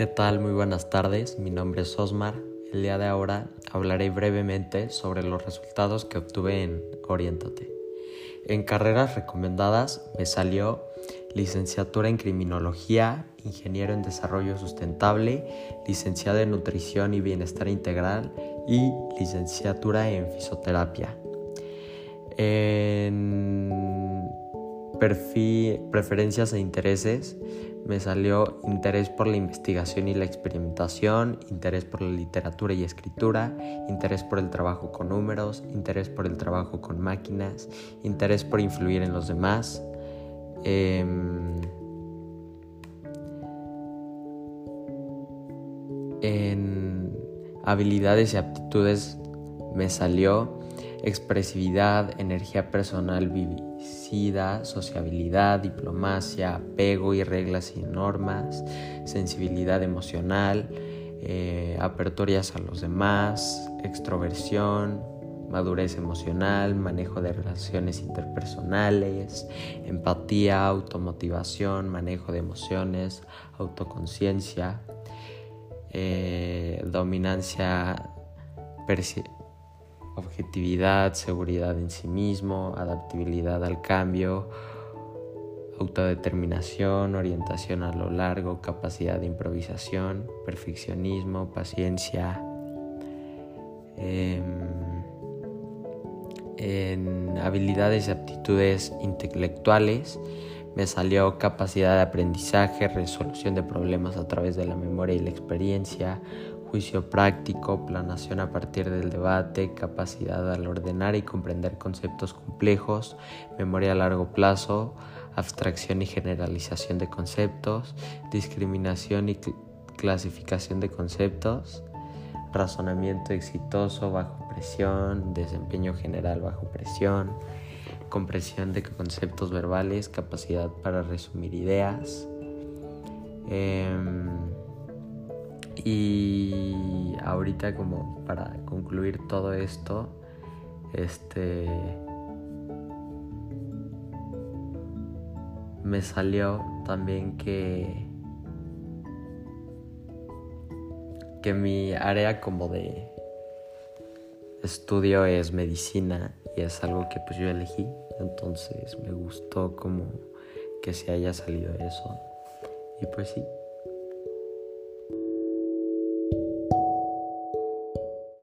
¿Qué tal? Muy buenas tardes. Mi nombre es Osmar. El día de ahora hablaré brevemente sobre los resultados que obtuve en Oriéntate. En carreras recomendadas me salió licenciatura en criminología, ingeniero en desarrollo sustentable, licenciado en nutrición y bienestar integral y licenciatura en fisioterapia. Preferencias e intereses me salió interés por la investigación y la experimentación, interés por la literatura y escritura, interés por el trabajo con números, interés por el trabajo con máquinas, interés por influir en los demás. Em, en habilidades y aptitudes me salió expresividad, energía personal vivicida, sociabilidad, diplomacia, apego y reglas y normas, sensibilidad emocional, eh, a los demás, extroversión, madurez emocional, manejo de relaciones interpersonales, empatía, automotivación, manejo de emociones, autoconciencia, eh, dominancia objetividad, seguridad en sí mismo, adaptabilidad al cambio, autodeterminación, orientación a lo largo, capacidad de improvisación, perfeccionismo, paciencia. Em, en habilidades y aptitudes intelectuales me salió capacidad de aprendizaje, resolución de problemas a través de la memoria y la experiencia, juicio práctico, planación a partir del debate, capacidad al ordenar y comprender conceptos complejos, memoria a largo plazo, abstracción y generalización de conceptos, discriminación y clasificación de conceptos, razonamiento exitoso bajo presión, desempeño general bajo presión, comprensión de conceptos verbales, capacidad para resumir ideas. Em, y ahorita como para concluir todo esto, este me salió también que que mi área como de estudio es medicina y es algo que pues yo elegí, entonces me gustó como que se haya salido eso. Y pues sí,